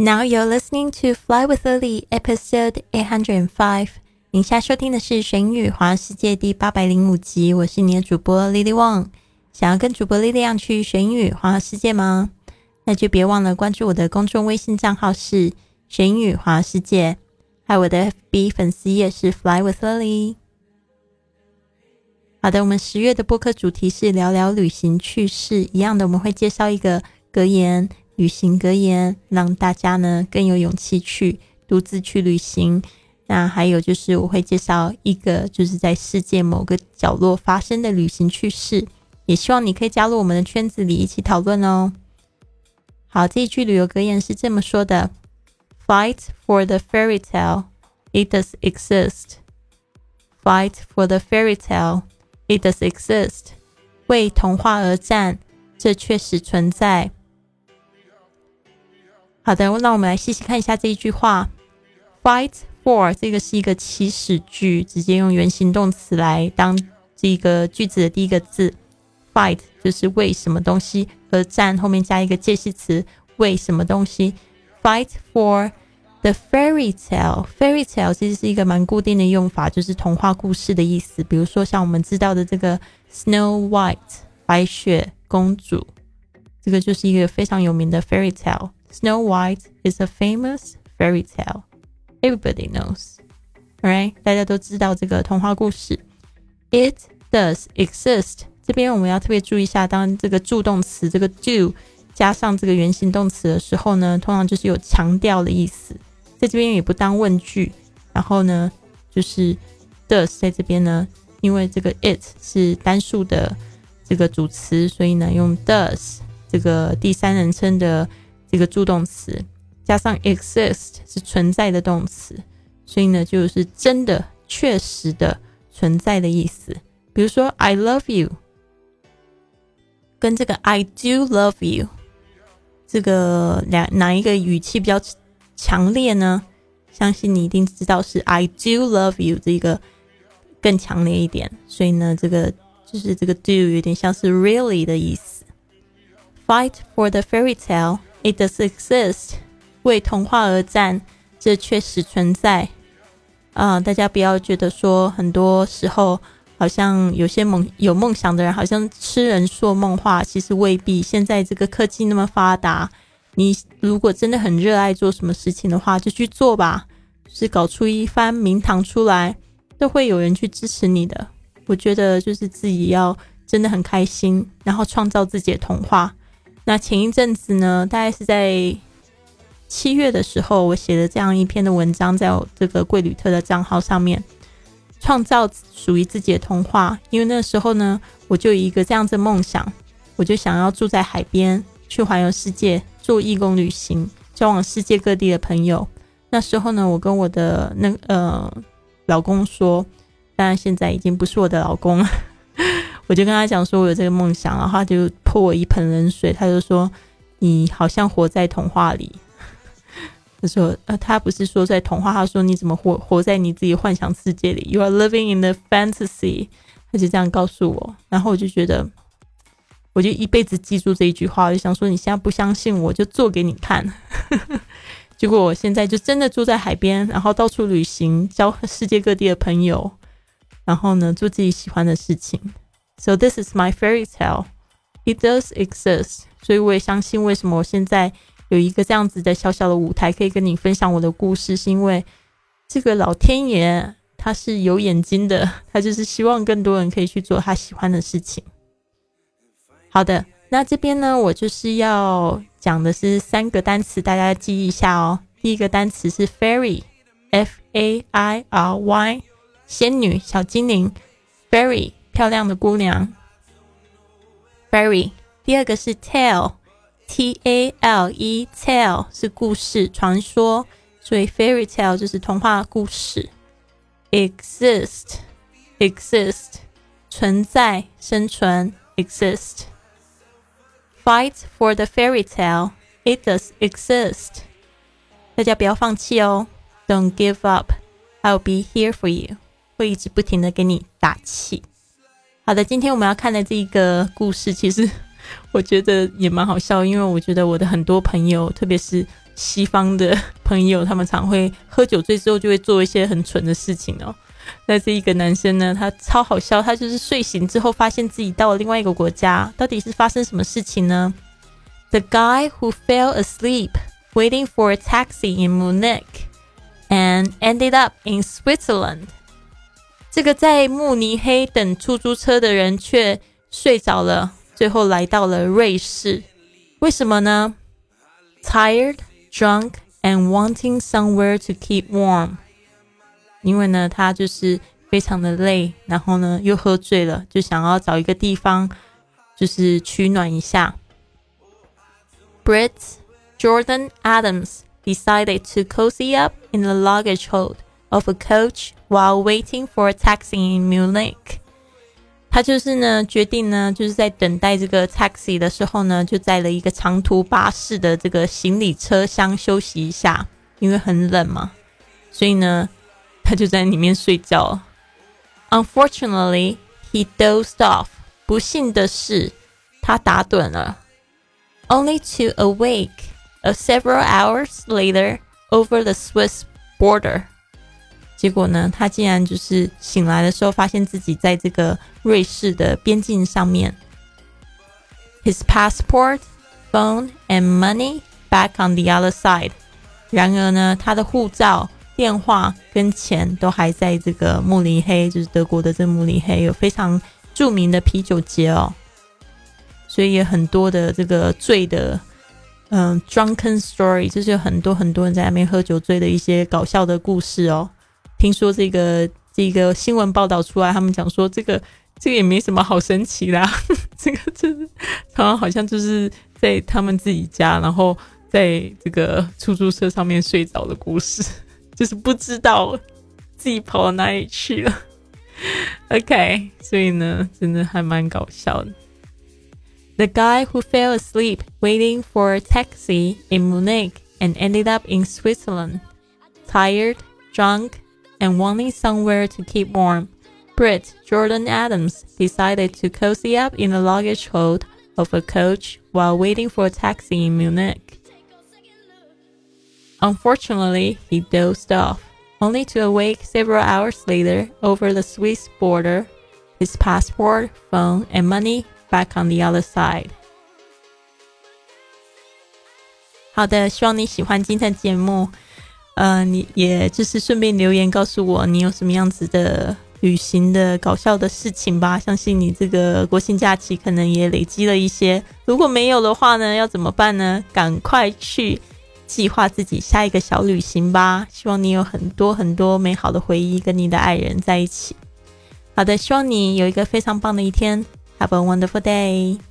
Now you're listening to Fly with Lily, episode eight hundred and five。您现在收听的是《神语华世界》第八百零五集。我是你的主播 Lily Wang。想要跟主播 Lily 去神语华世界吗？那就别忘了关注我的公众微信账号是“神语华世界”，还有我的 FB 粉丝页是 “Fly with Lily”。好的，我们十月的播客主题是聊聊旅行趣事，一样的，我们会介绍一个格言。旅行格言，让大家呢更有勇气去独自去旅行。那还有就是，我会介绍一个就是在世界某个角落发生的旅行趣事，也希望你可以加入我们的圈子里一起讨论哦。好，这一句旅游格言是这么说的：“Fight for the fairy tale, it does exist. Fight for the fairy tale, it does exist. 为童话而战，这确实存在。”好的，那我们来细细看一下这一句话。Fight for 这个是一个祈使句，直接用原形动词来当这个句子的第一个字。Fight 就是为什么东西而战，后面加一个介系词，为什么东西。Fight for the fairy tale。Fairy tale 其实是一个蛮固定的用法，就是童话故事的意思。比如说像我们知道的这个 Snow White 白雪公主，这个就是一个非常有名的 fairy tale。Snow White is a famous fairy tale. Everybody knows, right? 大家都知道这个童话故事。It does exist. 这边我们要特别注意一下，当这个助动词这个 do 加上这个原形动词的时候呢，通常就是有强调的意思。在这边也不当问句。然后呢，就是 does 在这边呢，因为这个 it 是单数的这个主词，所以呢用 does 这个第三人称的。这个助动词加上 exist 是存在的动词，所以呢就是真的、确实的存在的意思。比如说 I love you，跟这个 I do love you，这个两哪一个语气比较强烈呢？相信你一定知道是 I do love you 这个更强烈一点。所以呢，这个就是这个 do 有点像是 really 的意思。Fight for the fairy tale。It does exist，为童话而战，这确实存在。啊，大家不要觉得说，很多时候好像有些梦有梦想的人，好像痴人说梦话，其实未必。现在这个科技那么发达，你如果真的很热爱做什么事情的话，就去做吧，是搞出一番名堂出来，都会有人去支持你的。我觉得就是自己要真的很开心，然后创造自己的童话。那前一阵子呢，大概是在七月的时候，我写了这样一篇的文章，在我这个贵旅特的账号上面，创造属于自己的童话。因为那时候呢，我就有一个这样子梦想，我就想要住在海边，去环游世界，做义工旅行，交往世界各地的朋友。那时候呢，我跟我的那呃老公说，当然现在已经不是我的老公了。我就跟他讲说，我有这个梦想，然后他就泼我一盆冷水。他就说：“你好像活在童话里。” 他说：“呃，他不是说在童话，他说你怎么活活在你自己幻想世界里？You are living in the fantasy。”他就这样告诉我，然后我就觉得，我就一辈子记住这一句话。我就想说，你现在不相信我，就做给你看。结果我现在就真的住在海边，然后到处旅行，交世界各地的朋友，然后呢，做自己喜欢的事情。So this is my fairy tale. It does exist. 所以我也相信，为什么我现在有一个这样子的小小的舞台，可以跟你分享我的故事，是因为这个老天爷他是有眼睛的，他就是希望更多人可以去做他喜欢的事情。好的，那这边呢，我就是要讲的是三个单词，大家记一下哦。第一个单词是 fairy，f a i r y，仙女、小精灵，fairy。漂亮的姑娘，fairy。第二个是 tale，t a l e，tale 是故事、传说，所以 fairy tale 就是童话故事。exist，exist 存在、生存，exist。Fight for the fairy tale，it does exist。大家不要放弃哦，Don't give up，I'll be here for you，会一直不停的给你打气。 好的，今天我们要看的这个故事，其实 我觉得也蛮好笑，因为我觉得我的很多朋友，特别是西方的朋友，他们常会喝酒醉之后就会做一些很蠢的事情哦。那这一个男生呢，他超好笑，他就是睡醒之后发现自己到了另外一个国家，到底是发生什么事情呢？The guy who fell asleep waiting for a taxi in Munich and ended up in Switzerland。这个在慕尼黑等出租车的人却睡着了，最后来到了瑞士。为什么呢？Tired, drunk, and wanting somewhere to keep warm。因为呢，他就是非常的累，然后呢又喝醉了，就想要找一个地方，就是取暖一下。Brit Jordan Adams decided to cozy up in the luggage hold of a coach while waiting for a taxi in Munich。他就是呢，决定呢，就是在等待这个 taxi 的时候呢，就在了一个长途巴士的这个行李车厢休息一下，因为很冷嘛，所以呢。他就在里面睡觉。Unfortunately, he dozed off. 不幸的是，他打盹了。Only to awake a several hours later over the Swiss border. 结果呢，他竟然就是醒来的时候，发现自己在这个瑞士的边境上面。His passport, phone, and money back on the other side. 然而呢，他的护照。电话跟钱都还在这个慕尼黑，就是德国的这个慕尼黑有非常著名的啤酒节哦，所以也很多的这个醉的，嗯，drunken story，就是有很多很多人在那边喝酒醉的一些搞笑的故事哦。听说这个这个新闻报道出来，他们讲说这个这个也没什么好神奇啦，这个就是他们好像就是在他们自己家，然后在这个出租车上面睡着的故事。就是不知道自己跑到哪里去了。OK，所以呢，真的还蛮搞笑的。The guy who fell asleep waiting for a taxi in Munich and ended up in Switzerland, tired, drunk, and wanting somewhere to keep warm. Brit Jordan Adams decided to cozy up in the luggage hold of a coach while waiting for a taxi in Munich. Unfortunately, he dozed off, only to awake several hours later over the Swiss border, his passport, phone, and money back on the other side. 好的，希望你喜欢今天的节目。 呃，你也就是顺便留言告诉我你有什么样子的旅行的搞笑的事情吧。相信你这个国庆假期可能也累积了一些。如果没有的话呢，要怎么办呢？赶快去计划自己下一个小旅行吧，希望你有很多很多美好的回忆，跟你的爱人在一起。好的，希望你有一个非常棒的一天。Have a wonderful day.